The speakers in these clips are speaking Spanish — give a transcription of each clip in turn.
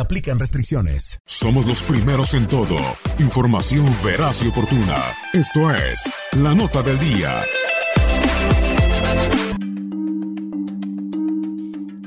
aplican restricciones. Somos los primeros en todo. Información veraz y oportuna. Esto es La Nota del Día.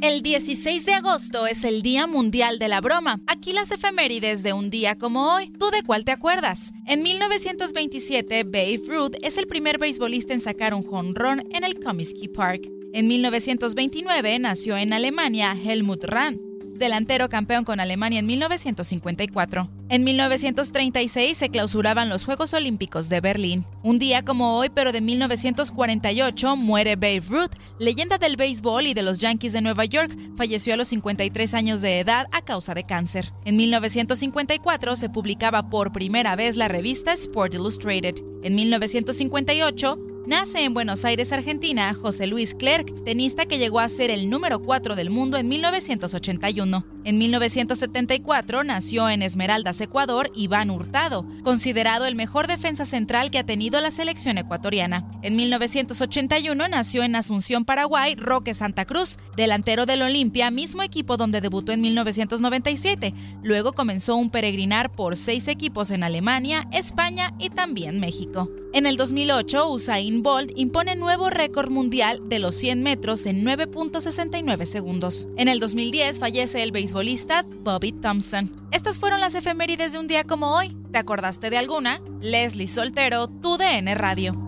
El 16 de agosto es el Día Mundial de la Broma. Aquí las efemérides de un día como hoy. ¿Tú de cuál te acuerdas? En 1927, Babe Ruth es el primer beisbolista en sacar un jonrón en el Comiskey Park. En 1929 nació en Alemania Helmut Rahn delantero campeón con Alemania en 1954. En 1936 se clausuraban los Juegos Olímpicos de Berlín. Un día como hoy, pero de 1948, muere Babe Ruth, leyenda del béisbol y de los Yankees de Nueva York. Falleció a los 53 años de edad a causa de cáncer. En 1954 se publicaba por primera vez la revista Sport Illustrated. En 1958, Nace en Buenos Aires, Argentina, José Luis Clerc, tenista que llegó a ser el número 4 del mundo en 1981. En 1974 nació en Esmeraldas, Ecuador, Iván Hurtado, considerado el mejor defensa central que ha tenido la selección ecuatoriana. En 1981 nació en Asunción, Paraguay, Roque Santa Cruz, delantero del Olimpia, mismo equipo donde debutó en 1997. Luego comenzó un peregrinar por seis equipos en Alemania, España y también México. En el 2008, Usain Bolt impone nuevo récord mundial de los 100 metros en 9.69 segundos. En el 2010 fallece el Bobby Thompson. Estas fueron las efemérides de un día como hoy. ¿Te acordaste de alguna? Leslie Soltero, tu DN Radio.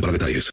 para detalles.